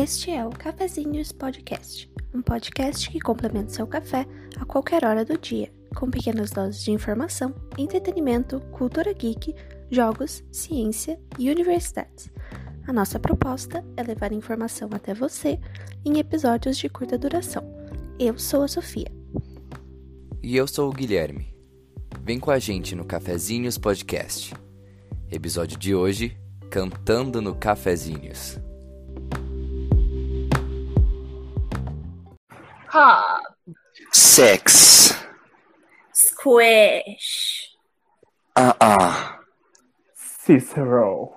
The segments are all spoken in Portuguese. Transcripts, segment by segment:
Este é o Cafezinhos Podcast, um podcast que complementa seu café a qualquer hora do dia, com pequenas doses de informação, entretenimento, cultura geek, jogos, ciência e universidades. A nossa proposta é levar informação até você em episódios de curta duração. Eu sou a Sofia. E eu sou o Guilherme. Vem com a gente no Cafezinhos Podcast. Episódio de hoje: Cantando no Cafezinhos. Pop, Six. squish, Uh-uh. Cicero.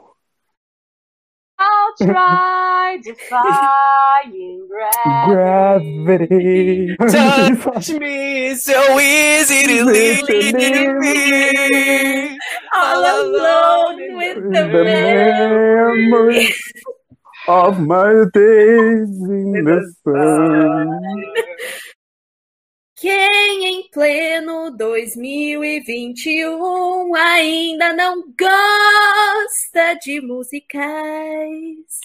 I'll try defying gravity. Gravity. Touch me so easy to leave me. All alone with the the memory. Of my days in the sun. Quem em pleno 2021 ainda não gosta de musicais?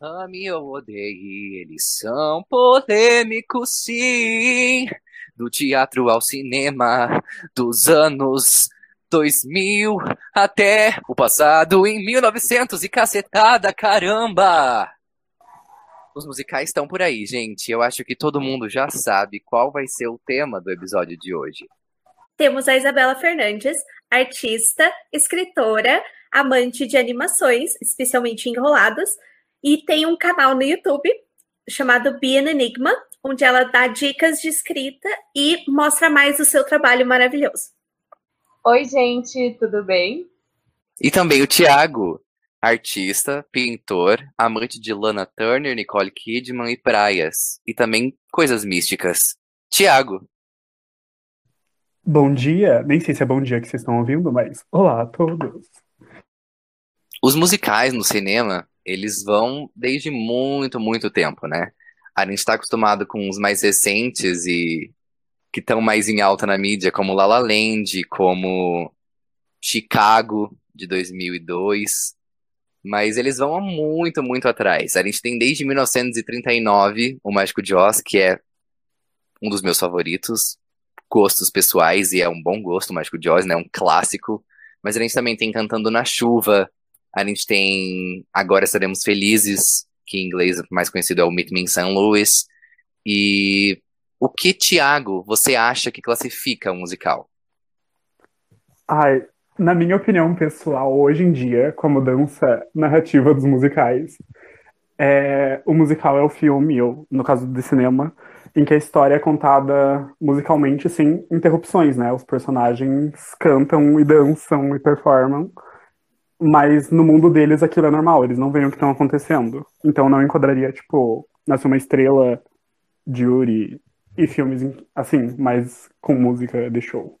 Ame ou odeie, eles são polêmicos, sim. Do teatro ao cinema, dos anos 2000 até o passado em 1900 e cacetada, caramba! Os musicais estão por aí, gente. Eu acho que todo mundo já sabe qual vai ser o tema do episódio de hoje. Temos a Isabela Fernandes, artista, escritora, amante de animações, especialmente enroladas, e tem um canal no YouTube chamado Be Enigma, onde ela dá dicas de escrita e mostra mais o seu trabalho maravilhoso. Oi, gente, tudo bem? E também o Thiago, artista, pintor, amante de Lana Turner, Nicole Kidman e praias. E também coisas místicas. Thiago, Bom dia. Nem sei se é bom dia que vocês estão ouvindo, mas olá a todos. os musicais no cinema, eles vão desde muito, muito tempo, né? A gente está acostumado com os mais recentes e que estão mais em alta na mídia, como La La Land, como Chicago, de 2002. Mas eles vão muito, muito atrás. A gente tem desde 1939 O Mágico de Oz, que é um dos meus favoritos, gostos pessoais, e é um bom gosto, O Mágico de Oz, né? Um clássico. Mas a gente também tem Cantando na Chuva, a gente tem Agora Estaremos Felizes, que em inglês mais conhecido é o Meet Me in St. Louis. E o que, Thiago, você acha que classifica um musical? Ai, na minha opinião pessoal, hoje em dia, com a mudança narrativa dos musicais, é, o musical é o filme, ou no caso do cinema, em que a história é contada musicalmente sem interrupções, né? Os personagens cantam e dançam e performam, mas no mundo deles aquilo é normal, eles não veem o que estão acontecendo. Então não enquadraria, tipo, nascer uma estrela de Yuri e filmes assim, mas com música de show.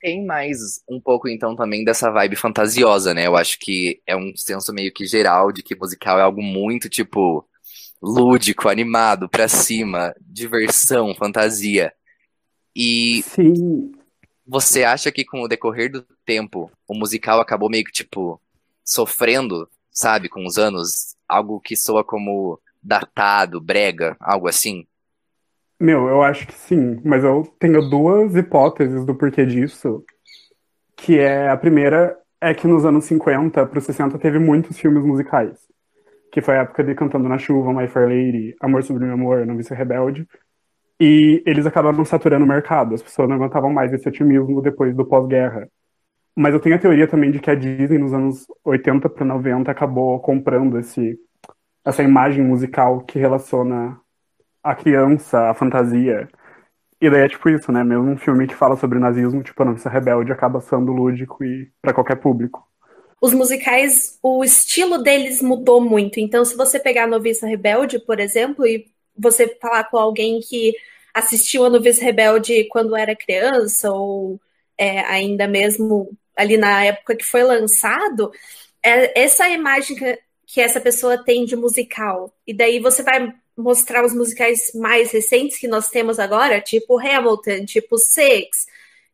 Tem mais um pouco, então, também dessa vibe fantasiosa, né? Eu acho que é um senso meio que geral de que musical é algo muito, tipo, lúdico, animado, pra cima, diversão, fantasia. E Sim, você acha que com o decorrer do tempo, o musical acabou meio que, tipo, sofrendo, sabe, com os anos? Algo que soa como datado, brega, algo assim? Meu, eu acho que sim, mas eu tenho duas hipóteses do porquê disso. Que é a primeira é que nos anos 50 para os 60 teve muitos filmes musicais. Que foi a época de Cantando na Chuva, My Fair Lady, Amor Sublime Amor, Novice Rebelde. E eles acabaram saturando o mercado. As pessoas não aguentavam mais esse otimismo depois do pós-guerra. Mas eu tenho a teoria também de que a Disney, nos anos 80 para 90, acabou comprando esse, essa imagem musical que relaciona a criança, a fantasia. E daí é tipo isso, né? Mesmo um filme que fala sobre nazismo, tipo A Noviça Rebelde, acaba sendo lúdico e para qualquer público. Os musicais, o estilo deles mudou muito. Então, se você pegar a Noviça Rebelde, por exemplo, e você falar com alguém que assistiu a Noviça Rebelde quando era criança, ou é, ainda mesmo ali na época que foi lançado, é essa imagem que, que essa pessoa tem de musical. E daí você vai mostrar os musicais mais recentes que nós temos agora, tipo Hamilton, tipo Six,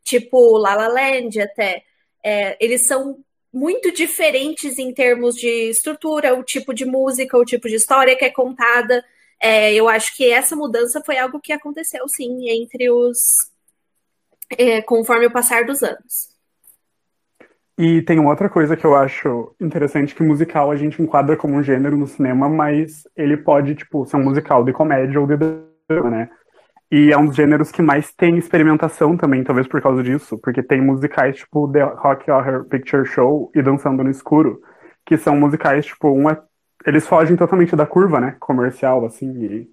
tipo La La Land até. É, eles são muito diferentes em termos de estrutura, o tipo de música, o tipo de história que é contada. É, eu acho que essa mudança foi algo que aconteceu, sim, entre os. É, conforme o passar dos anos. E tem uma outra coisa que eu acho interessante, que musical a gente enquadra como um gênero no cinema, mas ele pode, tipo, ser um musical de comédia ou de drama, né? E é um dos gêneros que mais tem experimentação também, talvez por causa disso, porque tem musicais tipo The Rock Horror Picture Show e Dançando no Escuro, que são musicais, tipo, um é... eles fogem totalmente da curva, né, comercial, assim, e...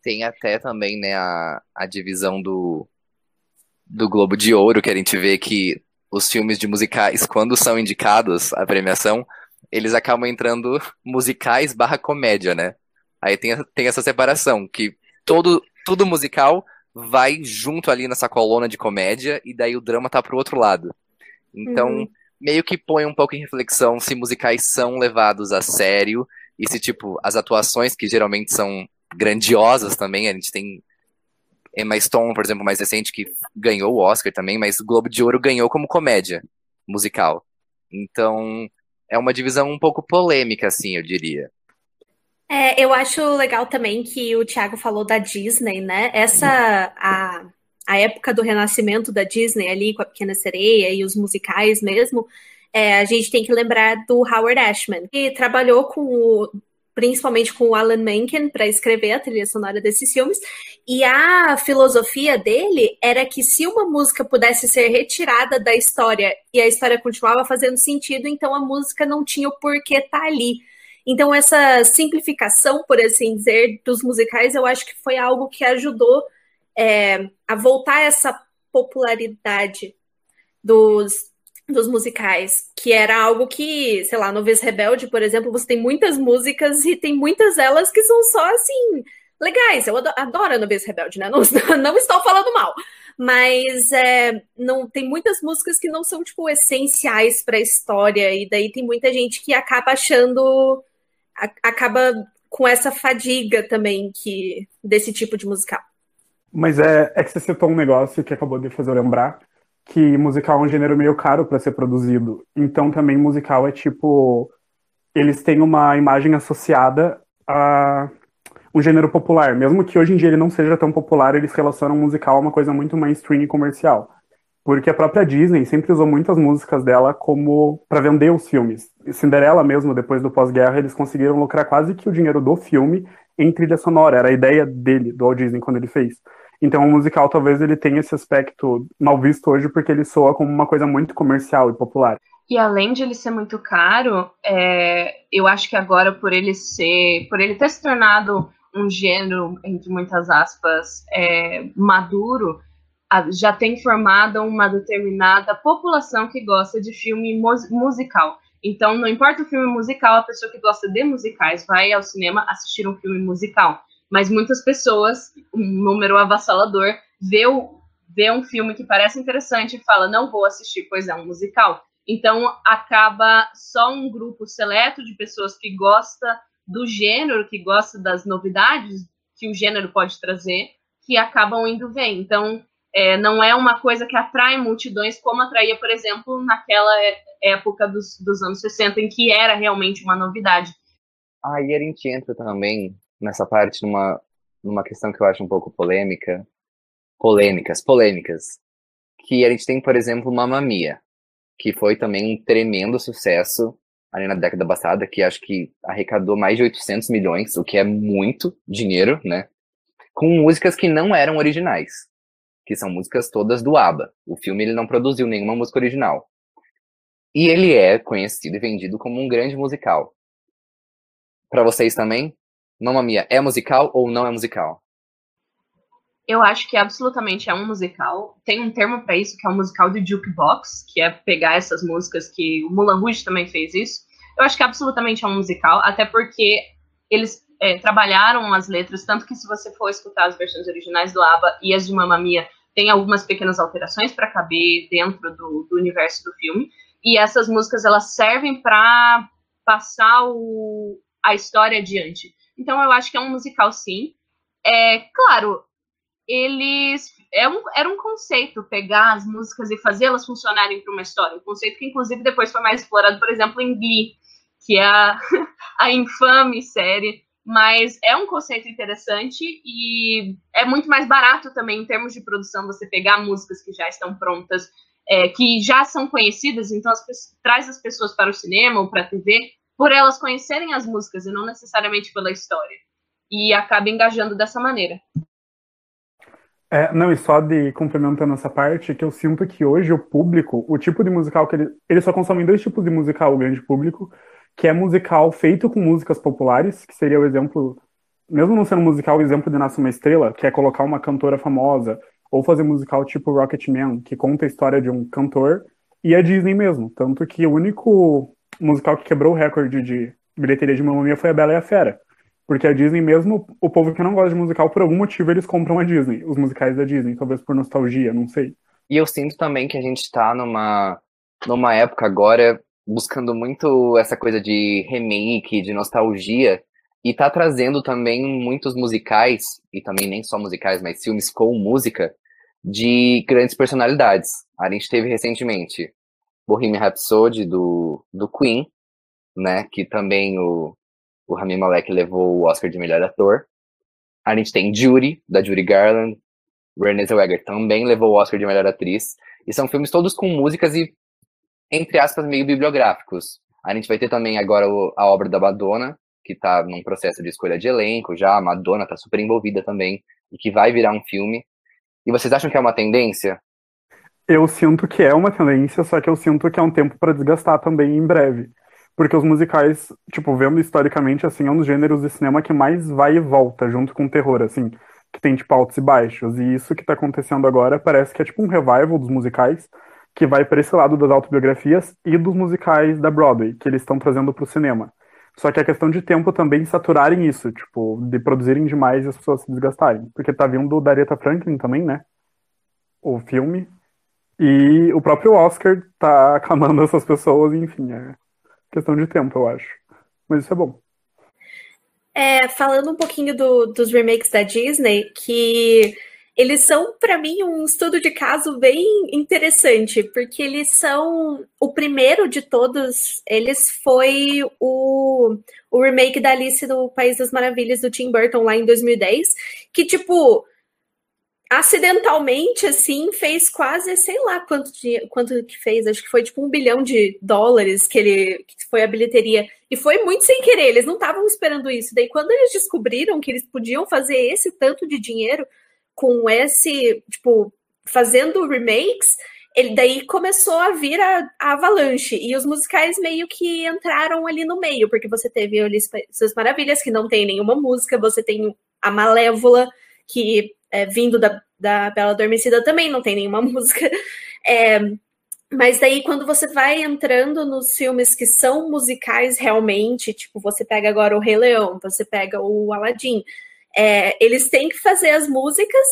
Tem até também, né, a, a divisão do, do Globo de Ouro, que a gente vê que os filmes de musicais, quando são indicados à premiação, eles acabam entrando musicais barra comédia, né? Aí tem, tem essa separação, que todo, tudo musical vai junto ali nessa coluna de comédia e daí o drama tá pro outro lado. Então, uhum. meio que põe um pouco em reflexão se musicais são levados a sério e se, tipo, as atuações que geralmente são grandiosas também, a gente tem Emma Stone, por exemplo, mais recente, que ganhou o Oscar também, mas o Globo de Ouro ganhou como comédia musical. Então, é uma divisão um pouco polêmica, assim, eu diria. É, eu acho legal também que o Thiago falou da Disney, né? Essa a, a época do renascimento da Disney ali com a Pequena Sereia e os musicais mesmo. É, a gente tem que lembrar do Howard Ashman, que trabalhou com o, principalmente com o Alan Menken para escrever a trilha sonora desses filmes. E a filosofia dele era que se uma música pudesse ser retirada da história e a história continuava fazendo sentido, então a música não tinha o porquê estar tá ali. Então, essa simplificação, por assim dizer, dos musicais, eu acho que foi algo que ajudou é, a voltar essa popularidade dos, dos musicais, que era algo que, sei lá, no Vez Rebelde, por exemplo, você tem muitas músicas e tem muitas delas que são só assim, legais. Eu adoro a Vez Rebelde, né? Não, não estou falando mal. Mas é, não tem muitas músicas que não são, tipo, essenciais para a história, e daí tem muita gente que acaba achando acaba com essa fadiga também que desse tipo de musical. Mas é, é que você citou um negócio que acabou de fazer eu lembrar, que musical é um gênero meio caro para ser produzido. Então também musical é tipo eles têm uma imagem associada a um gênero popular, mesmo que hoje em dia ele não seja tão popular, eles relacionam musical a uma coisa muito mainstream e comercial. Porque a própria Disney sempre usou muitas músicas dela como para vender os filmes. Cinderela mesmo, depois do pós-guerra, eles conseguiram lucrar quase que o dinheiro do filme em trilha sonora. Era a ideia dele, do Walt Disney, quando ele fez. Então o musical talvez ele tenha esse aspecto mal visto hoje porque ele soa como uma coisa muito comercial e popular. E além de ele ser muito caro, é, eu acho que agora por ele ser, por ele ter se tornado um gênero entre muitas aspas é, maduro, já tem formada uma determinada população que gosta de filme musical. Então, não importa o filme musical, a pessoa que gosta de musicais vai ao cinema assistir um filme musical. Mas muitas pessoas, um número avassalador, vê, o, vê um filme que parece interessante e fala, não vou assistir, pois é um musical. Então, acaba só um grupo seleto de pessoas que gosta do gênero, que gosta das novidades que o gênero pode trazer, que acabam indo ver. Então, é, não é uma coisa que atrai multidões como atraía, por exemplo, naquela época dos, dos anos 60, em que era realmente uma novidade. Aí a gente entra também nessa parte numa, numa questão que eu acho um pouco polêmica. Polêmicas, polêmicas. Que a gente tem, por exemplo, Mamma Mia, que foi também um tremendo sucesso ali na década passada, que acho que arrecadou mais de 800 milhões, o que é muito dinheiro, né? Com músicas que não eram originais que são músicas todas do ABBA. O filme ele não produziu nenhuma música original. E ele é conhecido e vendido como um grande musical. Para vocês também? Mamma Mia é musical ou não é musical? Eu acho que absolutamente é um musical. Tem um termo para isso que é o um musical de jukebox, que é pegar essas músicas que o Mulan Rouge também fez isso. Eu acho que absolutamente é um musical, até porque eles é, trabalharam as letras, tanto que se você for escutar as versões originais do ABBA e as de Mamma Mia, tem algumas pequenas alterações para caber dentro do, do, universo do filme. E essas músicas elas servem para passar o, a história adiante. Então eu acho que é um musical sim. É claro, eles é um, era um conceito pegar as músicas e fazê-las funcionarem para uma história. Um conceito que, inclusive, depois foi mais explorado, por exemplo, em Glee, que é a, a infame série. Mas é um conceito interessante e é muito mais barato também, em termos de produção, você pegar músicas que já estão prontas, é, que já são conhecidas, então as, traz as pessoas para o cinema ou para a TV por elas conhecerem as músicas e não necessariamente pela história. E acaba engajando dessa maneira. É, não, e só de complementando essa parte, que eu sinto que hoje o público, o tipo de musical que ele, eles só consomem dois tipos de musical, o grande público, que é musical feito com músicas populares, que seria o exemplo, mesmo não sendo musical, o exemplo de Nasce uma Estrela, que é colocar uma cantora famosa, ou fazer musical tipo Rocketman, que conta a história de um cantor, e a Disney mesmo. Tanto que o único musical que quebrou o recorde de bilheteria de Mamma Mia foi a Bela e a Fera. Porque a Disney, mesmo o povo que não gosta de musical, por algum motivo eles compram a Disney, os musicais da Disney, talvez por nostalgia, não sei. E eu sinto também que a gente tá numa, numa época agora buscando muito essa coisa de remake, de nostalgia, e tá trazendo também muitos musicais, e também nem só musicais, mas filmes com música, de grandes personalidades. A gente teve recentemente Bohemian Rhapsody do, do Queen, né, que também o, o Rami Malek levou o Oscar de melhor ator. A gente tem Judy, da Judy Garland. Renée Zellweger também levou o Oscar de melhor atriz. E são filmes todos com músicas e, entre aspas, meio bibliográficos. A gente vai ter também agora a obra da Madonna, que está num processo de escolha de elenco já. A Madonna está super envolvida também e que vai virar um filme. E vocês acham que é uma tendência? Eu sinto que é uma tendência, só que eu sinto que é um tempo para desgastar também em breve. Porque os musicais, tipo, vendo historicamente, assim, é um dos gêneros de cinema que mais vai e volta, junto com o terror, assim, que tem, tipo, altos e baixos. E isso que tá acontecendo agora parece que é, tipo, um revival dos musicais, que vai para esse lado das autobiografias e dos musicais da Broadway, que eles estão trazendo pro cinema. Só que é questão de tempo também saturarem isso, tipo, de produzirem demais e as pessoas se desgastarem. Porque tá vindo da Aretha Franklin também, né? O filme. E o próprio Oscar tá aclamando essas pessoas, enfim, é questão de tempo, eu acho. Mas isso é bom. É, falando um pouquinho do, dos remakes da Disney, que eles são, para mim, um estudo de caso bem interessante, porque eles são o primeiro de todos. Eles foi o, o remake da Alice do País das Maravilhas do Tim Burton lá em 2010, que, tipo, acidentalmente, assim, fez quase, sei lá quanto, quanto que fez, acho que foi tipo um bilhão de dólares que ele que foi a bilheteria. E foi muito sem querer, eles não estavam esperando isso. Daí, quando eles descobriram que eles podiam fazer esse tanto de dinheiro com esse, tipo, fazendo remakes, ele daí começou a vir a, a, avalanche. E os musicais meio que entraram ali no meio, porque você teve Alice Suas Maravilhas, que não tem nenhuma música, você tem a Malévola, que é, vindo da, da Bela Adormecida também não tem nenhuma música. É, mas daí, quando você vai entrando nos filmes que são musicais realmente, tipo, você pega agora o Rei Leão, você pega o Aladdin, é, eles têm que fazer as músicas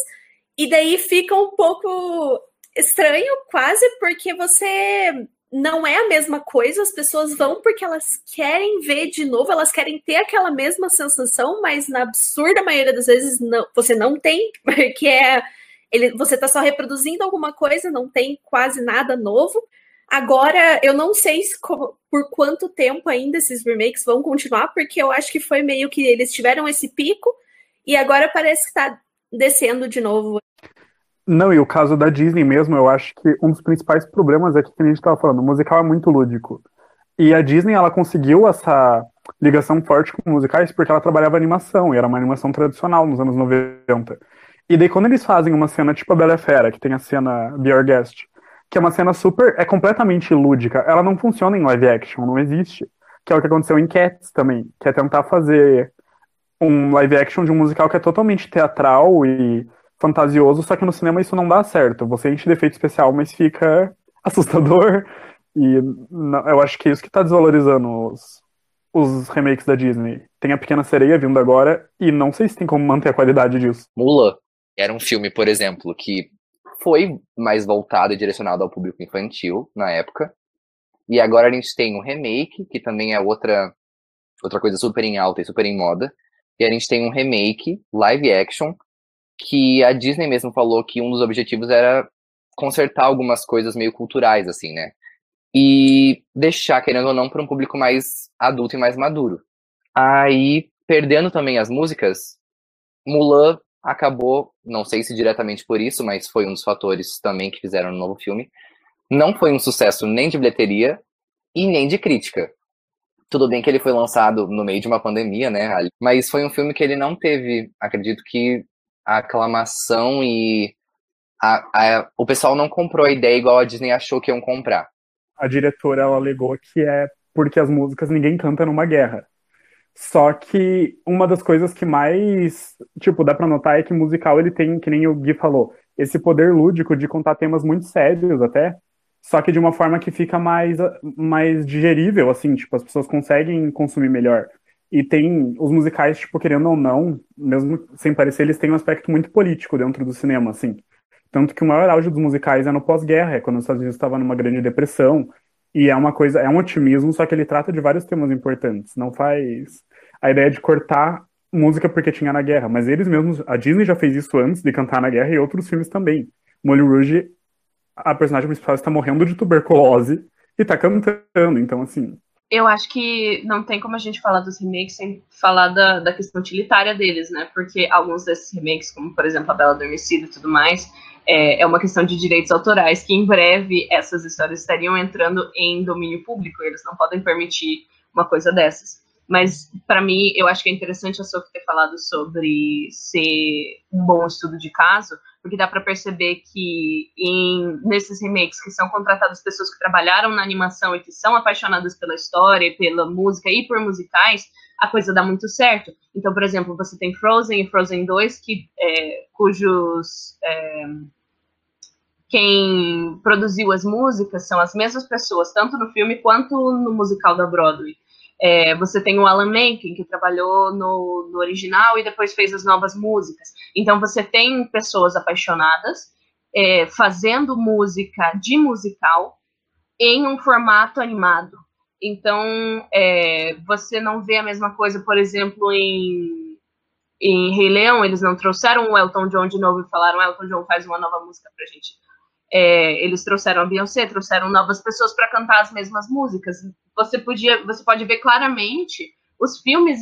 e daí fica um pouco estranho, quase, porque você não é a mesma coisa, as pessoas vão porque elas querem ver de novo, elas querem ter aquela mesma sensação, mas na absurda maioria das vezes não, você não tem, porque é ele, você está só reproduzindo alguma coisa, não tem quase nada novo. Agora, eu não sei se, por quanto tempo ainda esses remakes vão continuar, porque eu acho que foi meio que eles tiveram esse pico e agora parece que está descendo de novo. Não, e o caso da Disney mesmo, eu acho que um dos principais problemas é que, como a gente estava falando, o musical é muito lúdico. E a Disney, ela conseguiu essa ligação forte com musicais porque ela trabalhava animação, e era uma animação tradicional nos anos 90. E daí quando eles fazem uma cena tipo a Bela Fera, que tem a cena Be Our Guest, que é uma cena super, é completamente lúdica, ela não funciona em live action, não existe. Que é o que aconteceu em Cats também, que é tentar fazer um live action de um musical que é totalmente teatral e fantasioso, só que no cinema isso não dá certo. Você enche de efeito especial, mas fica assustador. E eu acho que é isso que tá desvalorizando os, os remakes da Disney. Tem a Pequena Sereia vindo agora, e não sei se tem como manter a qualidade disso. Mula era um filme, por exemplo, que foi mais voltado e direcionado ao público infantil na época. E agora a gente tem um remake, que também é outra, outra coisa super em alta e super em moda. E a gente tem um remake, live action, que a Disney mesmo falou que um dos objetivos era consertar algumas coisas meio culturais, assim, né? E deixar, querendo ou não, para um público mais adulto e mais maduro. Aí, perdendo também as músicas, Mulan acabou, não sei se diretamente por isso, mas foi um dos fatores também que fizeram no novo filme. Não foi um sucesso nem de bilheteria e nem de crítica. Tudo bem que ele foi lançado no meio de uma pandemia, né? Mas foi um filme que ele não teve, acredito que, a aclamação e a, a, o pessoal não comprou a ideia igual a Disney achou que iam comprar. A diretora ela alegou que é porque as músicas ninguém canta numa guerra. Só que uma das coisas que mais, tipo, dá para notar é que musical ele tem, que nem o Gui falou, esse poder lúdico de contar temas muito sérios até, só que de uma forma que fica mais, mais digerível, assim, tipo, as pessoas conseguem consumir melhor. E tem os musicais, tipo, querendo ou não, mesmo sem parecer, eles têm um aspecto muito político dentro do cinema, assim. Tanto que o maior auge dos musicais é no pós-guerra, é quando os Estados Unidos estavam numa grande depressão, e é uma coisa, é um otimismo, só que ele trata de vários temas importantes. Não faz a ideia de cortar música porque tinha na guerra, mas eles mesmos, a Disney já fez isso antes de cantar na guerra e outros filmes também. Moulin Rouge, a personagem principal está morrendo de tuberculose e está cantando, então assim. Eu acho que não tem como a gente falar dos remakes sem falar da, da questão utilitária deles, né? Porque alguns desses remakes, como por exemplo a Bela Adormecida e tudo mais, é, é uma questão de direitos autorais, que em breve essas histórias estariam entrando em domínio público, eles não podem permitir uma coisa dessas. Mas, para mim, eu acho que é interessante a Sophie ter falado sobre ser um bom estudo de caso, porque dá para perceber que em, nesses remakes que são contratadas pessoas que trabalharam na animação e que são apaixonadas pela história, pela música e por musicais, a coisa dá muito certo. Então, por exemplo, você tem Frozen e Frozen 2, que, é, cujos. É, quem produziu as músicas são as mesmas pessoas, tanto no filme quanto no musical da Broadway. É, você tem o Alan Menken, que trabalhou no, no, original e depois fez as novas músicas. Então, você tem pessoas apaixonadas é, fazendo música de musical em um formato animado. Então, é, você não vê a mesma coisa, por exemplo, em, em Rei Leão, eles não trouxeram o Elton John de novo e falaram: Elton John faz uma nova música pra gente. É, eles trouxeram a Beyoncé, trouxeram novas pessoas para cantar as mesmas músicas. Você podia, você pode ver claramente os filmes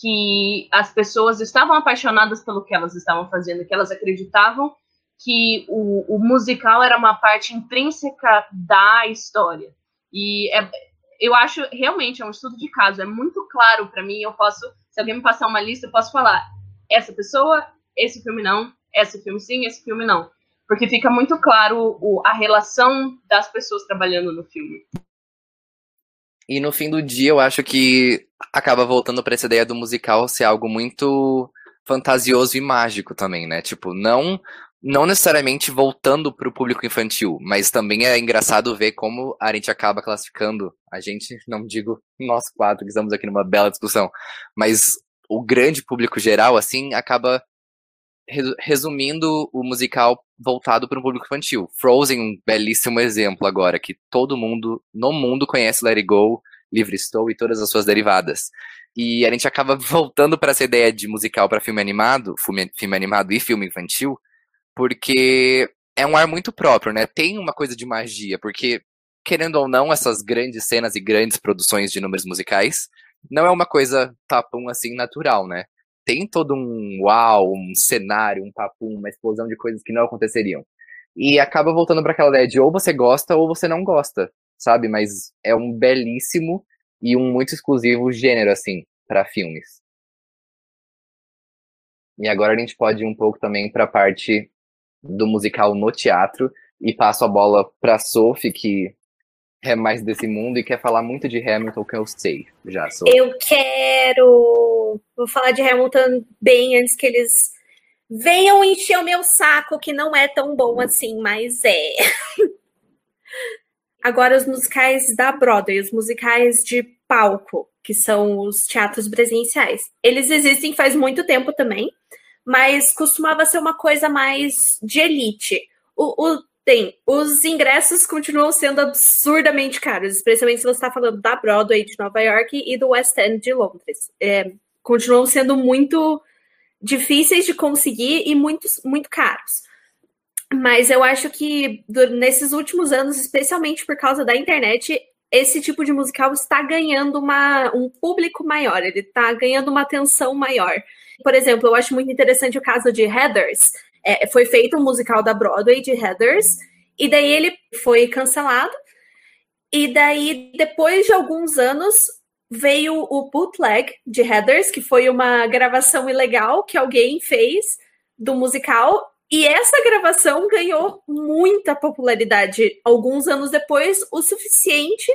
que as pessoas estavam apaixonadas pelo que elas estavam fazendo, que elas acreditavam que o, o musical era uma parte intrínseca da história. E é, eu acho realmente é um estudo de caso, é muito claro para mim. Eu posso, se alguém me passar uma lista, eu posso falar essa pessoa, esse filme não, esse filme sim, esse filme não porque fica muito claro o, a relação das pessoas trabalhando no filme. E no fim do dia, eu acho que acaba voltando para essa ideia do musical ser algo muito fantasioso e mágico também, né? Tipo, não não necessariamente voltando para o público infantil, mas também é engraçado ver como a gente acaba classificando, a gente, não digo nós quatro que estamos aqui numa bela discussão, mas o grande público geral, assim, acaba resumindo o musical voltado para um público infantil. Frozen, um belíssimo exemplo agora, que todo mundo no mundo conhece Let It Go, Livre Estou e todas as suas derivadas. E a gente acaba voltando para essa ideia de musical para filme animado, filme, filme animado e filme infantil, porque é um ar muito próprio, né? Tem uma coisa de magia, porque querendo ou não, essas grandes cenas e grandes produções de números musicais não é uma coisa tapum assim natural, né? Tem todo um uau, um cenário, um papo, uma explosão de coisas que não aconteceriam. E acaba voltando para aquela ideia de ou você gosta ou você não gosta, sabe? Mas é um belíssimo e um muito exclusivo gênero, assim, para filmes. E agora a gente pode ir um pouco também para a parte do musical no teatro e passo a bola para Sophie, que é mais desse mundo e quer falar muito de Hamilton, que eu sei já. Sou. Eu quero. Vou falar de Hamilton bem antes que eles venham encher o meu saco, que não é tão bom assim, mas é. Agora, os musicais da Broadway, os musicais de palco, que são os teatros presenciais. Eles existem faz muito tempo também, mas costumava ser uma coisa mais de elite. O, o tem, os ingressos continuam sendo absurdamente caros, especialmente se você está falando da Broadway de Nova York e do West End de Londres. É, continuam sendo muito difíceis de conseguir e muito, muito caros. Mas eu acho que nesses últimos anos, especialmente por causa da internet, esse tipo de musical está ganhando uma, um público maior, ele está ganhando uma atenção maior. Por exemplo, eu acho muito interessante o caso de Heathers. É, foi feito um musical da Broadway de Heathers, e daí ele foi cancelado. E daí, depois de alguns anos, veio o bootleg de Heathers, que foi uma gravação ilegal que alguém fez do musical. E essa gravação ganhou muita popularidade alguns anos depois, o suficiente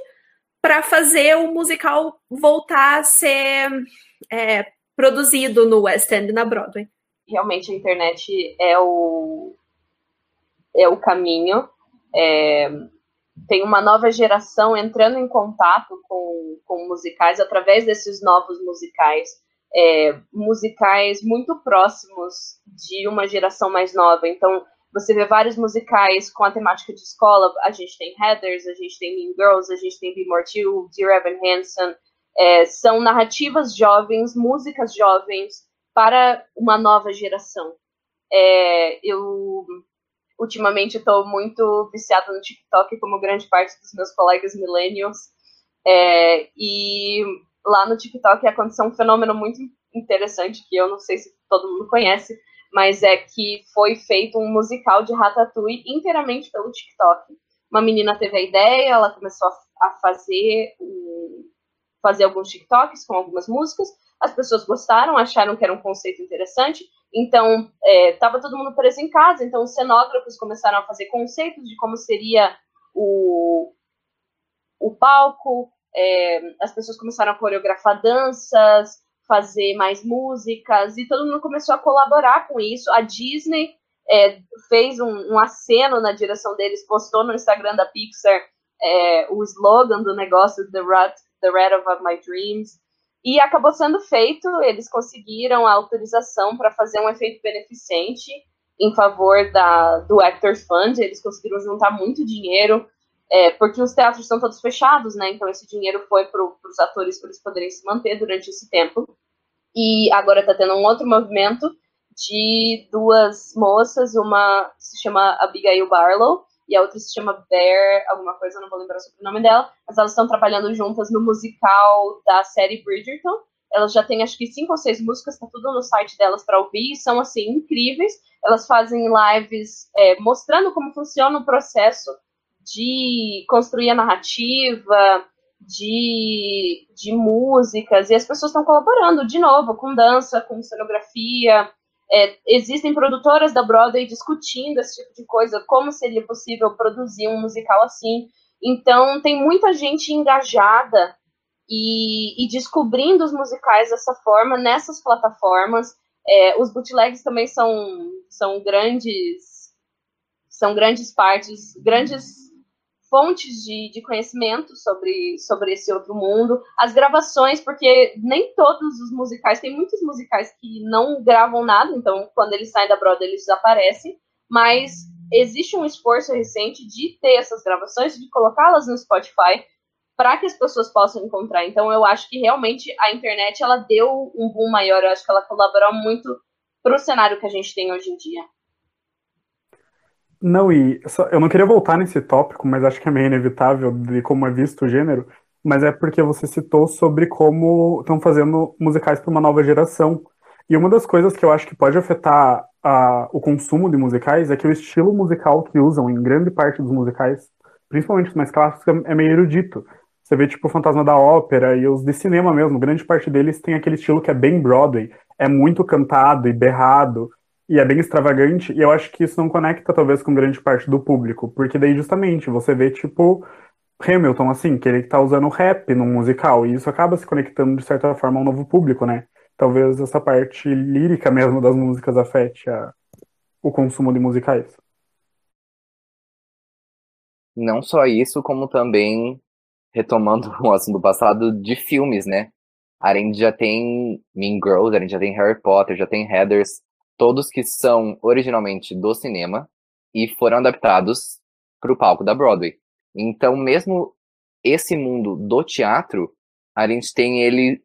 para fazer o musical voltar a ser é, produzido no West End, na Broadway. Realmente a internet é o, é o caminho. É, tem uma nova geração entrando em contato com, com musicais através desses novos musicais, é, musicais muito próximos de uma geração mais nova. Então, você vê vários musicais com a temática de escola. A gente tem Heathers, a gente tem Mean Girls, a gente tem Be More Chill, Dear Evan Hansen. É, são narrativas jovens, músicas jovens para uma nova geração. É, eu ultimamente estou muito viciada no TikTok, como grande parte dos meus colegas millennials. É, e lá no TikTok aconteceu um fenômeno muito interessante que eu não sei se todo mundo conhece, mas é que foi feito um musical de Ratatouille inteiramente pelo TikTok. Uma menina teve a ideia, ela começou a, fazer um, fazer alguns TikToks com algumas músicas. As pessoas gostaram, acharam que era um conceito interessante. Então, estava é, todo mundo preso em casa. Então, os cenógrafos começaram a fazer conceitos de como seria o, o palco. É, as pessoas começaram a coreografar danças, fazer mais músicas, e todo mundo começou a colaborar com isso. A Disney é, fez um, um, aceno na direção deles, postou no Instagram da Pixar é, o slogan do negócio The Rat, The Rat of My Dreams. E acabou sendo feito, eles conseguiram a autorização para fazer um efeito beneficente em favor da, do Actor Fund, eles conseguiram juntar muito dinheiro, é, porque os teatros estão todos fechados, né? Então esse dinheiro foi para os atores para eles poderem se manter durante esse tempo. E agora está tendo um outro movimento de duas moças, uma se chama Abigail Barlow e a outra se chama Bear, alguma coisa, não vou lembrar sobre o nome dela, mas elas estão trabalhando juntas no musical da série Bridgerton. Elas já têm acho que cinco ou seis músicas, tá tudo no site delas para ouvir, e são assim incríveis. Elas fazem lives é, mostrando como funciona o processo de construir a narrativa, de, de músicas, e as pessoas estão colaborando de novo com dança, com cenografia, é, existem produtoras da Broadway discutindo esse tipo de coisa, como seria possível produzir um musical assim. Então, tem muita gente engajada e, e descobrindo os musicais dessa forma, nessas plataformas. É, os bootlegs também são, são grandes são grandes partes, grandes fontes de, de conhecimento sobre, sobre esse outro mundo, as gravações, porque nem todos os musicais, tem muitos musicais que não gravam nada, então quando eles saem da Broadway eles desaparecem, mas existe um esforço recente de ter essas gravações, de colocá-las no Spotify, para que as pessoas possam encontrar. Então eu acho que realmente a internet ela deu um boom maior, eu acho que ela colaborou muito para o cenário que a gente tem hoje em dia. Não, e só, eu não queria voltar nesse tópico, mas acho que é meio inevitável de como é visto o gênero, mas é porque você citou sobre como estão fazendo musicais para uma nova geração. E uma das coisas que eu acho que pode afetar a, o consumo de musicais é que o estilo musical que usam em grande parte dos musicais, principalmente os mais clássicos, é meio erudito. Você vê, tipo, o Fantasma da Ópera e os de cinema mesmo, grande parte deles tem aquele estilo que é bem Broadway, é muito cantado e berrado, e é bem extravagante, e eu acho que isso não conecta talvez com grande parte do público, porque daí justamente você vê tipo Hamilton assim, que ele tá usando rap num musical, e isso acaba se conectando de certa forma a um novo público, né? Talvez essa parte lírica mesmo das músicas afete a, o consumo de musicais. Não só isso, como também retomando o assunto do passado de filmes, né? A gente já tem Mean Girls, a gente já tem Harry Potter, já tem Heathers, todos que são originalmente do cinema e foram adaptados para o palco da Broadway. Então, mesmo esse mundo do teatro, a gente tem ele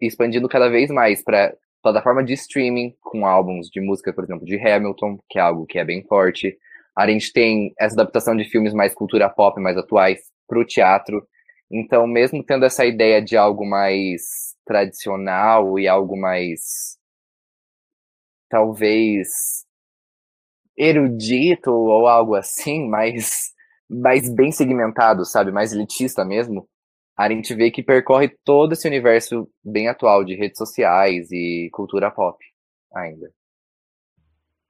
expandindo cada vez mais para plataforma de streaming, com álbuns de música, por exemplo, de Hamilton, que é algo que é bem forte. A gente tem essa adaptação de filmes mais cultura pop, mais atuais, para o teatro. Então, mesmo tendo essa ideia de algo mais tradicional e algo mais. Talvez. erudito ou algo assim, mais, mais bem segmentado, sabe? Mais elitista mesmo a gente vê que percorre todo esse universo bem atual de redes sociais e cultura pop ainda.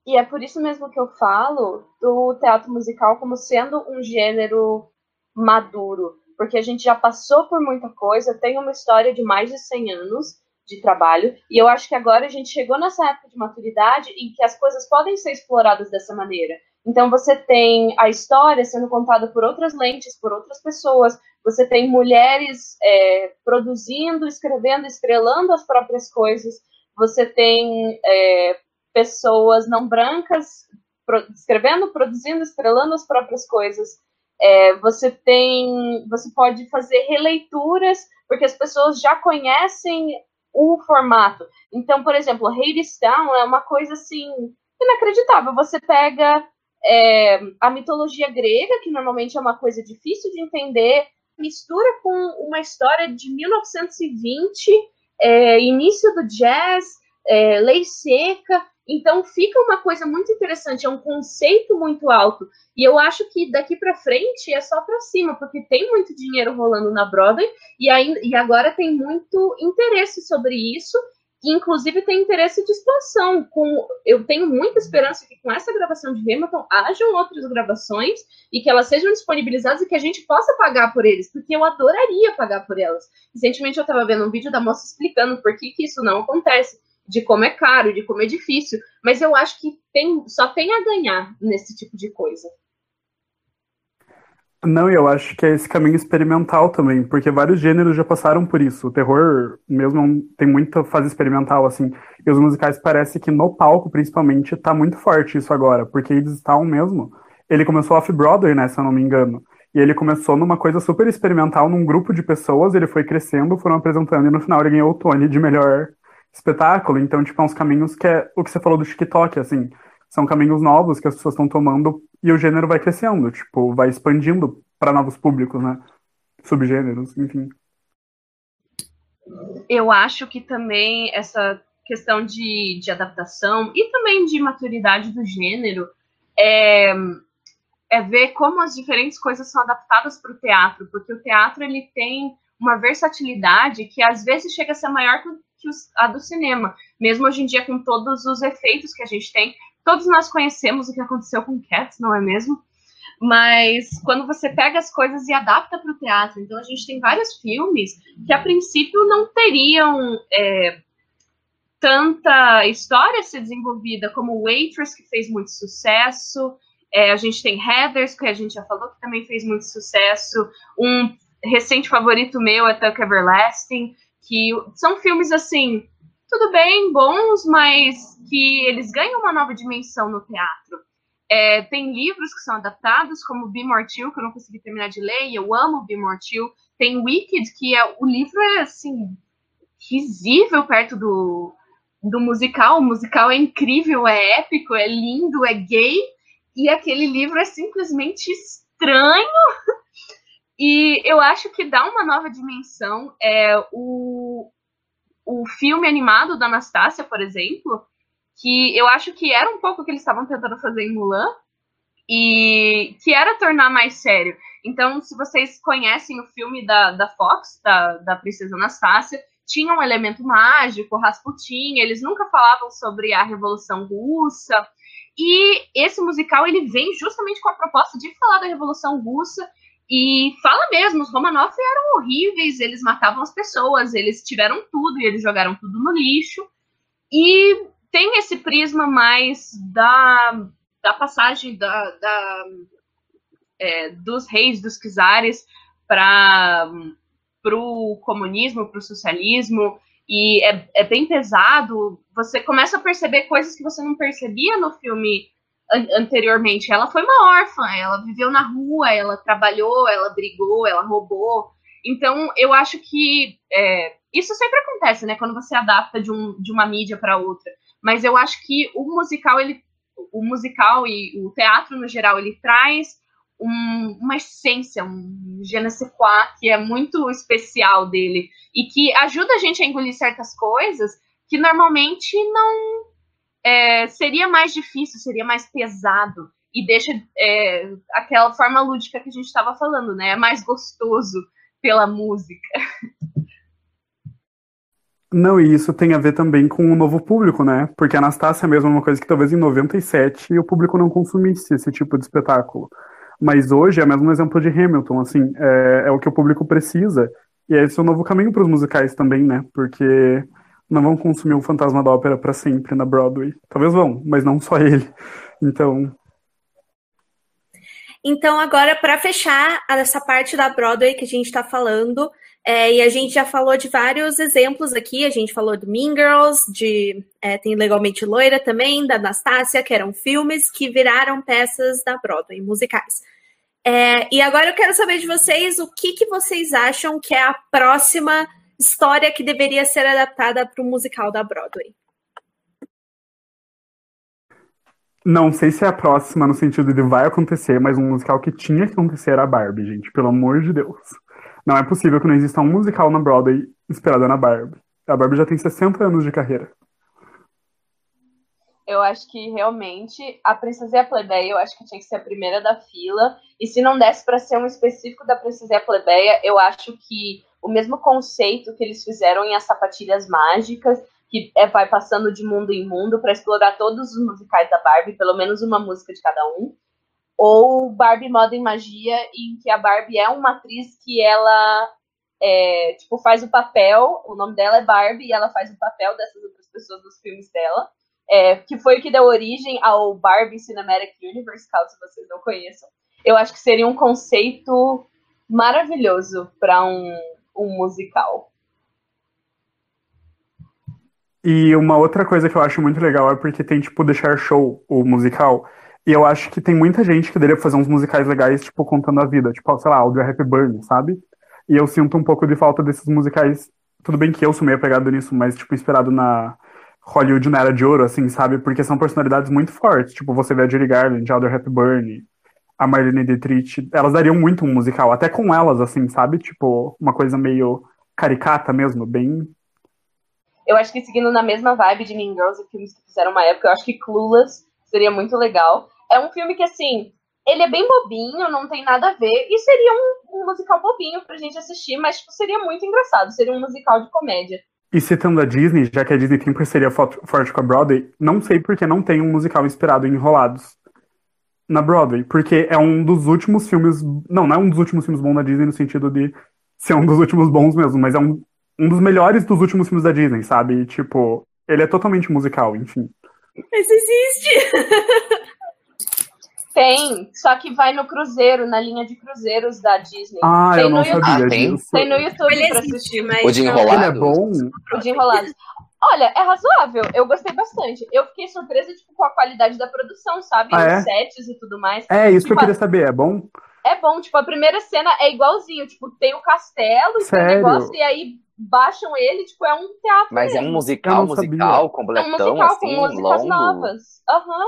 E é por isso mesmo que eu falo do teatro musical como sendo um gênero maduro, porque a gente já passou por muita coisa, tem uma história de mais de 100 anos de trabalho, e eu acho que agora a gente chegou nessa época de maturidade em que as coisas podem ser exploradas dessa maneira. Então você tem a história sendo contada por outras lentes, por outras pessoas, você tem mulheres é, produzindo, escrevendo, estrelando as próprias coisas, você tem é, pessoas não brancas pro, escrevendo, produzindo, estrelando as próprias coisas. É, você tem, você pode fazer releituras, porque as pessoas já conhecem o formato. Então, por exemplo, Hadestown é uma coisa assim inacreditável. Você pega é, a mitologia grega, que normalmente é uma coisa difícil de entender, mistura com uma história de 1920, é, início do jazz, é, lei seca. Então fica uma coisa muito interessante, é um conceito muito alto. E eu acho que daqui para frente é só para cima, porque tem muito dinheiro rolando na Broadway e, ainda, e agora tem muito interesse sobre isso inclusive tem interesse de expansão. Com, eu tenho muita esperança que com essa gravação de Hamilton hajam outras gravações e que elas sejam disponibilizadas e que a gente possa pagar por eles, porque eu adoraria pagar por elas. Recentemente eu estava vendo um vídeo da moça explicando por que, que isso não acontece, de como é caro, de como é difícil, mas eu acho que tem, só tem a ganhar nesse tipo de coisa. Não, eu acho que é esse caminho experimental também, porque vários gêneros já passaram por isso. O terror mesmo tem muita fase experimental, assim. E os musicais parece que no palco, principalmente, tá muito forte isso agora, porque eles estão mesmo. Ele começou off-Broadway, né, se eu não me engano. E ele começou numa coisa super experimental, num grupo de pessoas, ele foi crescendo, foram apresentando, e no final ele ganhou o Tony de melhor espetáculo. Então, tipo, é uns caminhos que é o que você falou do TikTok, assim são caminhos novos que as pessoas estão tomando e o gênero vai crescendo, tipo, vai expandindo para novos públicos, né? Subgêneros, enfim. Eu acho que também essa questão de, de adaptação e também de maturidade do gênero é, é ver como as diferentes coisas são adaptadas para o teatro, porque o teatro ele tem uma versatilidade que às vezes chega a ser maior que a do cinema, mesmo hoje em dia com todos os efeitos que a gente tem, Todos nós conhecemos o que aconteceu com Cats, não é mesmo? Mas quando você pega as coisas e adapta para o teatro, então a gente tem vários filmes que a princípio não teriam é, tanta história a ser desenvolvida, como Waitress, que fez muito sucesso. É, a gente tem Heathers, que a gente já falou, que também fez muito sucesso. Um recente favorito meu é Tuck Everlasting, que são filmes assim tudo bem, bons, mas que eles ganham uma nova dimensão no teatro. É, tem livros que são adaptados, como Be Mortil, que eu não consegui terminar de ler, e eu amo Be Mortil. Tem Wicked, que é o livro é assim risível perto do, do musical. O musical é incrível, é épico, é lindo, é gay, e aquele livro é simplesmente estranho. E eu acho que dá uma nova dimensão. É, o, o filme animado da Anastácia, por exemplo, que eu acho que era um pouco o que eles estavam tentando fazer em Mulan, e que era tornar mais sério. Então, se vocês conhecem o filme da, da Fox, da, da Princesa Anastácia, tinha um elemento mágico, Rasputin, eles nunca falavam sobre a Revolução Russa, e esse musical ele vem justamente com a proposta de falar da Revolução Russa e fala mesmo, os Romanov eram horríveis, eles matavam as pessoas, eles tiveram tudo e eles jogaram tudo no lixo. E tem esse prisma mais da, da passagem da, da é, dos reis, dos czares, para o comunismo, para o socialismo. E é, é bem pesado. Você começa a perceber coisas que você não percebia no filme anteriormente. Ela foi uma órfã, ela viveu na rua, ela trabalhou, ela brigou, ela roubou. Então, eu acho que é, Isso sempre acontece, né? Quando você adapta de, um, de uma mídia para outra. Mas eu acho que o musical, ele, o musical e o teatro no geral, ele traz um, uma essência, um je ne sais quoi, que é muito especial dele e que ajuda a gente a engolir certas coisas que normalmente não é, seria mais difícil, seria mais pesado e deixa é, aquela forma lúdica que a gente estava falando, né? É mais gostoso pela música. Não, e isso tem a ver também com o novo público, né? Porque Anastácia mesmo é uma coisa que talvez em 97 o público não consumisse esse tipo de espetáculo. Mas hoje é mesmo um exemplo de Hamilton, assim, é, é o que o público precisa. E esse é o novo caminho para os musicais também, né? Porque não vão consumir o Fantasma da Ópera para sempre na Broadway. Talvez vão, mas não só ele. Então. Então, agora, para fechar essa parte da Broadway que a gente está falando, é, e a gente já falou de vários exemplos aqui. A gente falou do Mean Girls, de é, tem Legalmente Loira também, da Anastácia, que eram filmes que viraram peças da Broadway, musicais. É, e agora eu quero saber de vocês o que, que vocês acham que é a próxima história que deveria ser adaptada para o musical da Broadway. Não sei se é a próxima no sentido de vai acontecer, mas um musical que tinha que acontecer era a Barbie, gente, pelo amor de Deus. Não é possível que não exista um musical na Broadway inspirado na Barbie. A Barbie já tem 60 anos de carreira. Eu acho que realmente a Princesa e a Plebeia, eu acho que tinha que ser a primeira da fila. E se não desse para ser um específico da Princesa e a Plebeia, eu acho que o mesmo conceito que eles fizeram em As Sapatilhas Mágicas, que é, vai passando de mundo em mundo para explorar todos os musicais da Barbie, pelo menos uma música de cada um ou Barbie Moda em Magia, em que a Barbie é uma atriz que ela é, tipo, faz o papel, o nome dela é Barbie, e ela faz o papel dessas outras pessoas dos filmes dela, é, que foi o que deu origem ao Barbie Cinematic Universe, caso vocês não conheçam. Eu acho que seria um conceito maravilhoso para um, um musical. E uma outra coisa que eu acho muito legal é porque tem, tipo, Deixar Show, o musical, e eu acho que tem muita gente que deveria fazer uns musicais legais, tipo, contando a vida. Tipo, sei lá, Audrey Hepburn, sabe? E eu sinto um pouco de falta desses musicais. Tudo bem que eu sou meio apegado nisso, mas, tipo, inspirado na Hollywood na Era de Ouro, assim, sabe? Porque são personalidades muito fortes. Tipo, você vê a Judy Garland, Audrey Hepburn, a Marlene Dietrich. Elas dariam muito um musical, até com elas, assim, sabe? Tipo, uma coisa meio caricata mesmo, bem... Eu acho que seguindo na mesma vibe de Mean Girls e filmes que fizeram uma época, eu acho que Clueless seria muito legal é um filme que, assim, ele é bem bobinho, não tem nada a ver, e seria um, um musical bobinho pra gente assistir, mas tipo, seria muito engraçado, seria um musical de comédia. E citando a Disney, já que a Disney tem parceria forte com a Broadway, não sei porque não tem um musical inspirado em Enrolados na Broadway, porque é um dos últimos filmes. Não, não é um dos últimos filmes bons da Disney no sentido de ser um dos últimos bons mesmo, mas é um, um dos melhores dos últimos filmes da Disney, sabe? E, tipo, ele é totalmente musical, enfim. Mas existe! Tem, só que vai no cruzeiro, na linha de cruzeiros da Disney. Ah, tem eu não sabia YouTube. Ah, tem? disso. Tem no YouTube Ele existe, assistir. mas O de não- enrolado. Ele é bom? O de Enrolados. Olha, é razoável. Eu gostei bastante. Eu fiquei surpresa tipo, com a qualidade da produção, sabe? Ah, é? Os sets e tudo mais. É, isso que eu Tipo, queria saber, é bom? É bom, tipo, a primeira cena é igualzinho. Tipo, tem o castelo, tem o negócio, e aí baixam ele, tipo, é um teatro Mas é um mesmo. Musical, musical, É um completão, musical assim, com músicas longo. novas. Aham.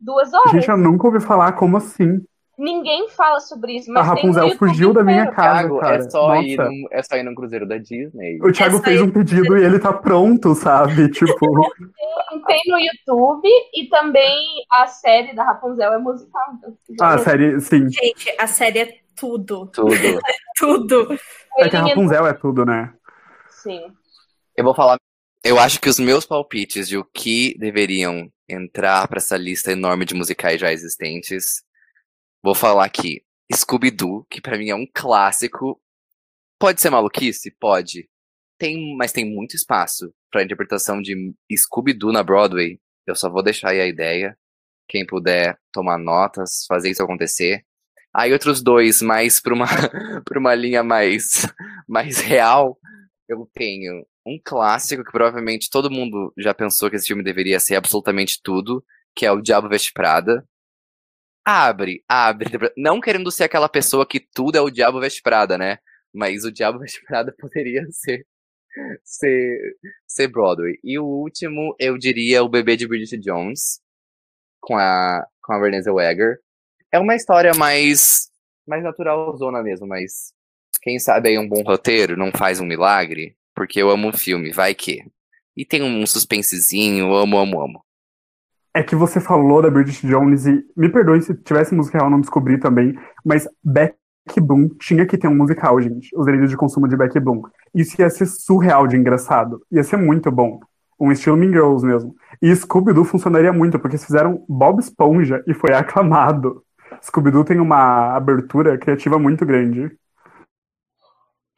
Duas horas. Gente, eu nunca ouvi falar como assim. Ninguém fala sobre isso, A mas tem no Rapunzel YouTube fugiu da minha casa, Thiago, cara. é só, ir num, é só ir num cruzeiro da Disney. O Thiago Essa fez um pedido e ele tá pronto, sabe? Tipo, Tem no YouTube e também a série da Rapunzel é musical. Então, ah, ver. série, sim. Gente, a série é tudo. Tudo. Tudo. É que a Rapunzel é tudo, né? Sim. Eu vou falar. Eu acho que os meus palpites de o que deveriam entrar pra essa lista enorme de musicais já existentes. Vou falar aqui. Scooby-Doo, que pra mim é um clássico. Pode ser maluquice? Pode. Tem, mas tem muito espaço pra interpretação de Scooby-Doo na Broadway. Eu só vou deixar aí a ideia. Quem puder tomar notas, fazer isso acontecer. Aí outros dois, mais pra uma, pra uma linha mais, mais real, eu tenho um clássico que provavelmente todo mundo já pensou que esse filme deveria ser absolutamente tudo, que é o Diabo Veste Prada. Abre, abre. Não querendo ser aquela pessoa que tudo é o Diabo Veste Prada, né? Mas o Diabo Veste Prada poderia ser ser, ser Broadway. E o último, eu diria o bebê de Bridget Jones, com a, com a Renée Zellweger. É uma história mais, mais naturalzona mesmo, mas quem sabe aí um bom roteiro não faz um milagre, porque eu amo o filme, vai que. E tem um suspensezinho, amo, amo, amo. É que você falou da Bridget Jones e me perdoe se tivesse eu não descobri também, mas Beck Bloom tinha que ter um musical, gente. Os delírios de consumo de Beck Bloom. Isso ia ser surreal de engraçado. Ia ser muito bom. Um estilo Mean Girls mesmo. E Scooby-Doo funcionaria muito, porque eles fizeram Bob Esponja e foi aclamado. Scooby-Doo tem uma abertura criativa muito grande.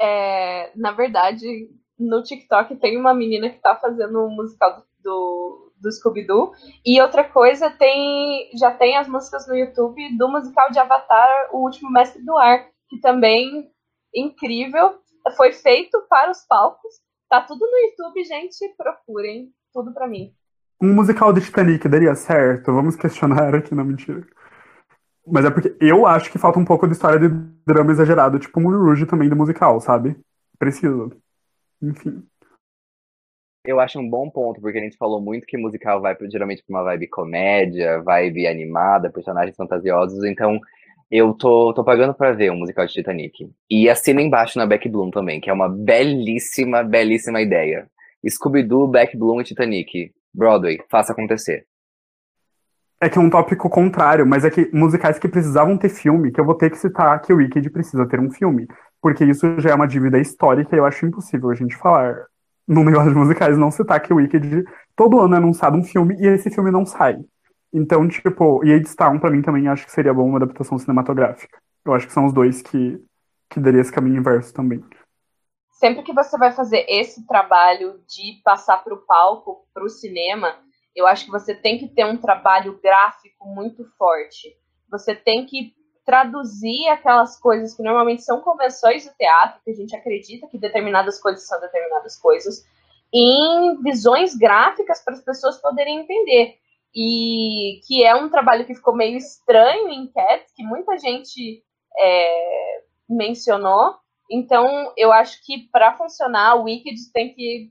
É, na verdade, no TikTok tem uma menina que tá fazendo um musical do, do Scooby-Doo. E outra coisa, tem já tem as músicas no YouTube do musical de Avatar, O Último Mestre do Ar, que também incrível. Foi feito para os palcos. Tá tudo no YouTube, gente. Procurem. Tudo para mim. Um musical de Titanic daria certo? Vamos questionar aqui, não mentira. Mas é porque eu acho que falta um pouco de história de drama exagerado, tipo Moulin Rouge também do musical, sabe? Precisa. Enfim. Eu acho um bom ponto, porque a gente falou muito que musical vai geralmente pra uma vibe comédia, vibe animada, personagens fantasiosos, então eu tô, tô pagando pra ver um musical de Titanic. E assina embaixo na Beck Bloom também, que é uma belíssima, belíssima ideia. Scooby-Doo, Beck Bloom e Titanic. Broadway, faça acontecer. É que é um tópico contrário, mas é que musicais que precisavam ter filme, que eu vou ter que citar que o Wicked precisa ter um filme. Porque isso já é uma dívida histórica e eu acho impossível a gente falar no negócio de musicais não citar que o Wicked todo ano é anunciado um filme e esse filme não sai. Então, tipo, e Town pra mim também acho que seria bom uma adaptação cinematográfica. Eu acho que são os dois que, que daria esse caminho inverso também. Sempre que você vai fazer esse trabalho de passar para o palco, para o cinema, eu acho que você tem que ter um trabalho gráfico muito forte. Você tem que traduzir aquelas coisas que normalmente são convenções do teatro, que a gente acredita que determinadas coisas são determinadas coisas, em visões gráficas para as pessoas poderem entender. E que é um trabalho que ficou meio estranho em Cats, que muita gente é, mencionou. Então, eu acho que para funcionar, o Wicked tem que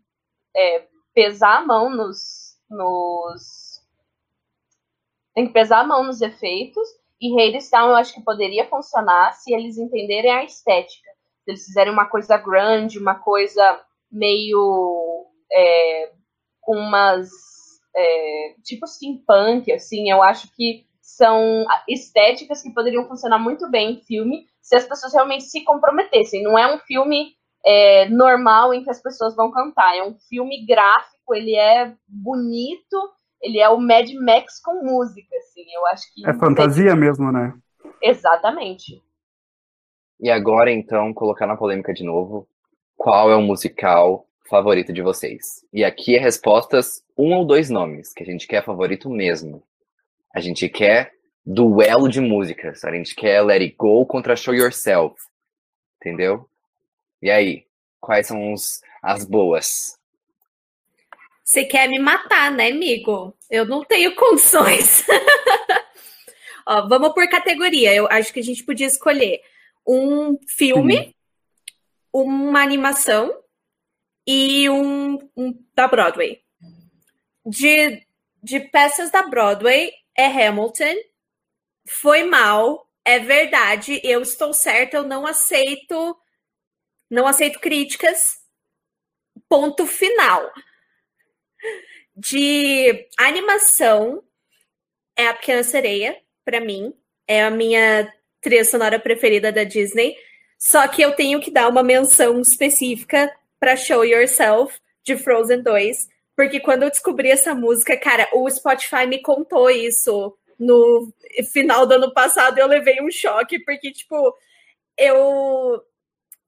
é, pesar a mão nos, nos. Tem que pesar a mão nos efeitos e Hadestown eu acho que poderia funcionar se eles entenderem a estética. Se eles fizerem uma coisa grande, uma coisa meio. É, com umas. É, tipo steampunk, assim, eu acho que são estéticas que poderiam funcionar muito bem em filme se as pessoas realmente se comprometessem. Não é um filme é, normal em que as pessoas vão cantar, é um filme gráfico, ele é bonito ele é o Mad Max com música, assim. Eu acho que. É fantasia mesmo, né? Exatamente. E agora, então, colocar na polêmica de novo. Qual é o musical favorito de vocês? E aqui é respostas um ou dois nomes, que a gente quer favorito mesmo. A gente quer duelo de músicas. A gente quer Let It Go contra Show Yourself. Entendeu? E aí? Quais são os, as boas? Você quer me matar, né, amigo? Eu não tenho condições. Ó, vamos por categoria. Eu acho que a gente podia escolher um filme, uma animação e um, um, da Broadway. De, de peças da Broadway é Hamilton. Foi mal, é verdade. Eu estou certa, eu não aceito, não aceito críticas. Ponto final de animação é a Pequena Sereia, para mim. É a minha trilha sonora preferida da Disney. Só que eu tenho que dar uma menção específica para Show Yourself de Frozen 2, porque quando eu descobri essa música, cara, o Spotify me contou isso no final do ano passado, eu levei um choque porque tipo, eu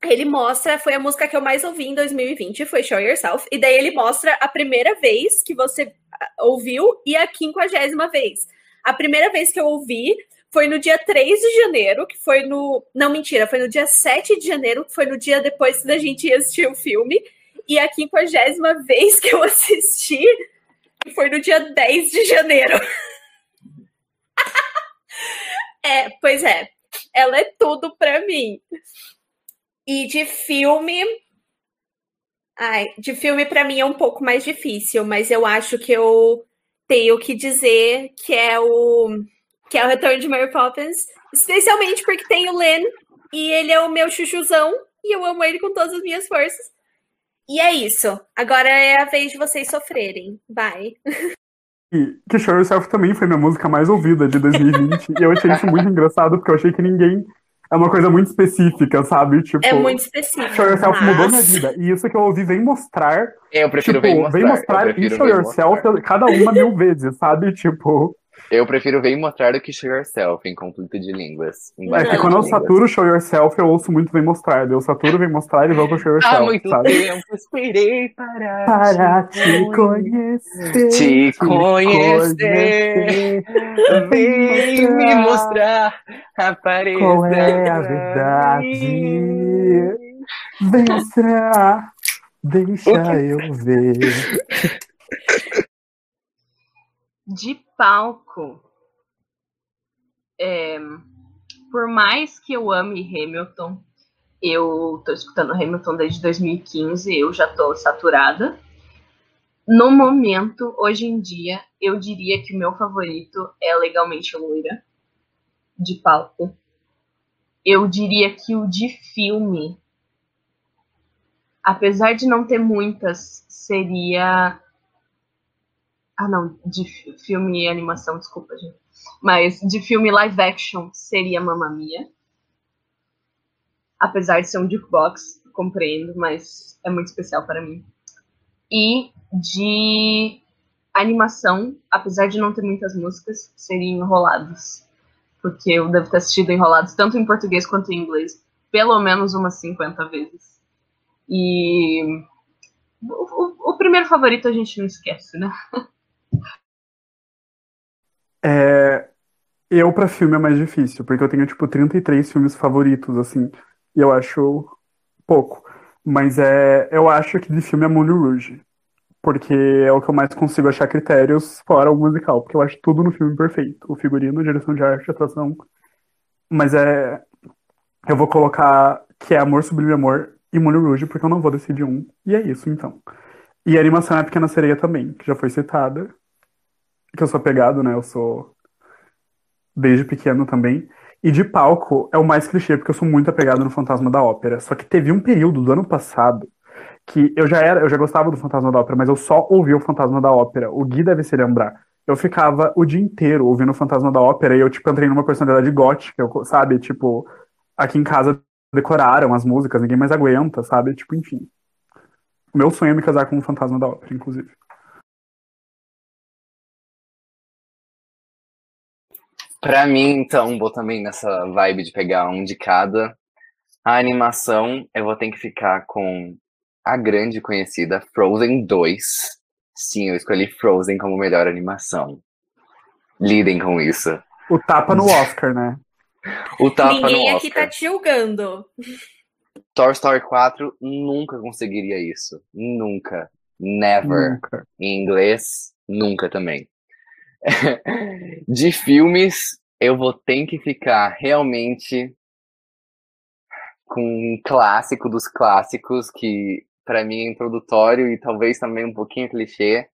ele mostra, foi a música que eu mais ouvi em 2020, foi Show Yourself, e daí ele mostra a primeira vez que você ah, ouviu e a quinquagésima vez. A primeira vez que eu ouvi foi no dia 3 de janeiro, que foi no. Não, mentira, foi no dia 7 de janeiro, que foi no dia depois da gente assistir o filme. E a quinquagésima vez que eu assisti foi no dia 10 de janeiro. é, pois é. Ela é tudo pra mim. E de filme, Ai, de filme pra mim é um pouco mais difícil, mas eu acho que eu tenho que dizer que é o que é o Retorno de Mary Poppins, especialmente porque tem o Len e ele é o meu chuchuzão e eu amo ele com todas as minhas forças. E é isso. Agora é a vez de vocês sofrerem. Vai. E que Show Yourself também foi minha música mais ouvida de 2020. e eu achei isso muito engraçado, porque eu achei que ninguém. É uma coisa muito específica, sabe? Tipo, É muito específico. Show Yourself mas- mudou minha vida. E isso que eu ouvi vem mostrar. Eu prefiro tipo, Vem Mostrar. vem mostrar e Show Yourself Mostrar. cada uma mil vezes, sabe? Tipo. Eu prefiro Vem Mostrar do que Show Yourself em conflito de línguas. É que quando eu saturo Show Yourself, eu ouço muito Vem Mostrar. Eu saturo Vem Mostrar e vou pro Show Yourself. Há muito sabe? tempo esperei para, Para te conhecer. te conhecer. Vem me mostrar, apareça. Qual é a verdade? Vem mostrar. Deixa eu ver. De palco, é, por mais que eu ame Hamilton, eu tô escutando Hamilton desde 2015, eu já tô saturada. No momento, hoje em dia, eu diria que o meu favorito é Legalmente Loira, de palco. Eu diria que o de filme, apesar de não ter muitas, seria. Ah, não, de fi- filme e animação, desculpa, gente. Mas de filme live action seria Mamma Mia. Apesar de ser um jukebox, compreendo, mas é muito especial para mim. E de animação, apesar de não ter muitas músicas, seria Enrolados. Porque eu devo ter assistido Enrolados tanto em português quanto em inglês, pelo menos umas 50 vezes. E o, o- o primeiro favorito a gente não esquece, né? É, eu, pra filme, é mais difícil, porque eu tenho, tipo, 33 filmes favoritos, assim, e eu acho pouco. Mas é, eu acho que de filme é Moulin Rouge, porque é o que eu mais consigo achar critérios fora o musical, porque eu acho tudo no filme perfeito. O figurino, direção de arte, atuação. Mas é. Eu vou colocar que é Amor Sublime Amor e Moulin Rouge, porque eu não vou decidir um. E é isso, então. E a animação é a Pequena Sereia também, que já foi citada. Que eu sou apegado, né? Eu sou desde pequeno também. E de palco é o mais clichê, porque eu sou muito apegado no Fantasma da Ópera. Só que teve um período do ano passado que eu já era, eu já gostava do Fantasma da Ópera, mas eu só ouvia o Fantasma da Ópera. O Gui deve se lembrar. Eu ficava o dia inteiro ouvindo o Fantasma da Ópera e eu, tipo, entrei numa personalidade gótica, sabe? Tipo, aqui em casa decoraram as músicas, ninguém mais aguenta, sabe? Tipo, enfim. O meu sonho é me casar com o Fantasma da Ópera, inclusive. Pra mim, então, vou também nessa vibe de pegar um de cada. A animação, eu vou ter que ficar com a grande conhecida Frozen 2. Sim, eu escolhi Frozen como melhor animação. Lidem com isso. O tapa no Oscar, né? O tapa Ninguém no aqui Oscar. tá te julgando. Toy Story 4 nunca conseguiria isso. Nunca. Never. Nunca. Em inglês, nunca também. De filmes, eu vou ter que ficar realmente com um clássico dos clássicos, que pra mim é introdutório e talvez também um pouquinho clichê,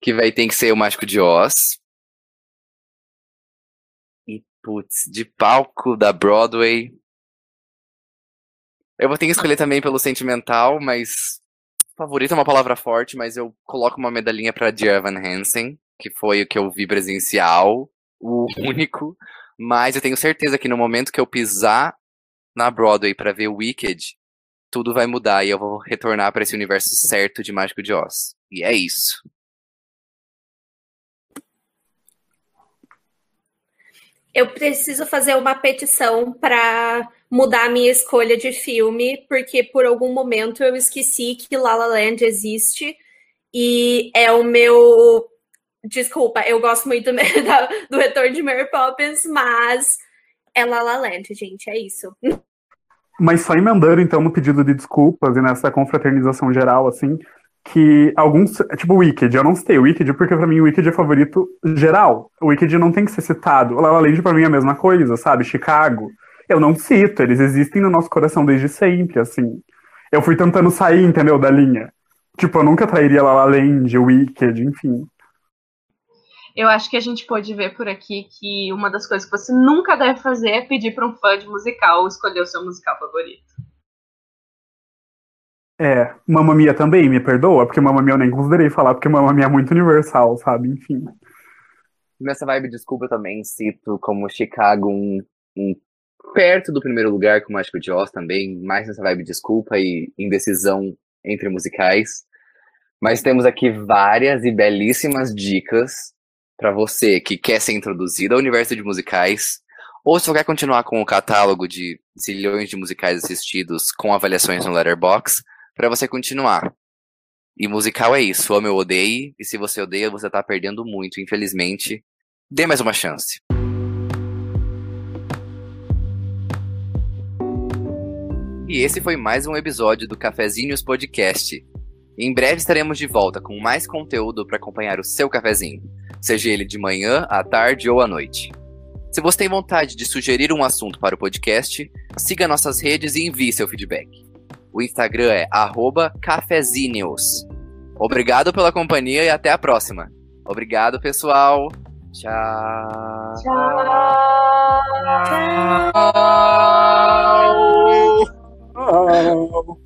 que vai ter que ser o Mágico de Oz. E, putz, de palco da Broadway. Eu vou ter que escolher também pelo sentimental, mas favorito é uma palavra forte, mas eu coloco uma medalhinha pra Dear Evan Hansen, que foi o que eu vi presencial, o único. Mas eu tenho certeza que no momento que eu pisar na Broadway pra ver Wicked, tudo vai mudar e eu vou retornar pra esse universo certo de Mágico de Oz. E é isso. Eu preciso fazer uma petição para mudar a minha escolha de filme, porque por algum momento eu esqueci que La La Land existe e é o meu. Desculpa, eu gosto muito da- do retorno de Mary Poppins, mas é La La Land, gente, é isso. Mas só emendando, então, no pedido de desculpas e nessa confraternização geral, assim, que alguns. Tipo, o Wicked, eu não citei Wicked porque pra mim o Wicked é favorito geral. O Wicked não tem que ser citado. La La Land pra mim é a mesma coisa, sabe? Chicago. Eu não cito, eles existem no nosso coração desde sempre, assim. eu fui tentando sair, entendeu, da linha. Tipo, eu nunca trairia La La Land, Wicked, enfim. Eu acho que a gente pode ver por aqui que uma das coisas que você nunca deve fazer é pedir para um fã de musical escolher o seu musical favorito. É, Mamma Mia também, me perdoa, porque Mamma Mia eu nem considerei falar, porque Mamma Mia é muito universal, sabe? Enfim. Nessa vibe, desculpa, eu também cito como Chicago um, um perto do primeiro lugar com o Mágico de Oz também, mais nessa vibe desculpa e indecisão entre musicais. Mas temos aqui várias e belíssimas dicas para você que quer ser introduzido ao universo de musicais, ou se quer continuar com o catálogo de zilhões de musicais assistidos com avaliações no Letterboxd, para você continuar. E musical é isso, ame ou odeie, e se você odeia, você tá perdendo muito, infelizmente. Dê mais uma chance. E esse foi mais um episódio do Cafezinhos Podcast. Em breve estaremos de volta com mais conteúdo para acompanhar o seu cafezinho, seja ele de manhã, à tarde ou à noite. Se você tem vontade de sugerir um assunto para o podcast, siga nossas redes e envie seu feedback. O Instagram é cafezinhos. Obrigado pela companhia e até a próxima. Obrigado, pessoal. Tchau. Tchau. Tchau. Oh.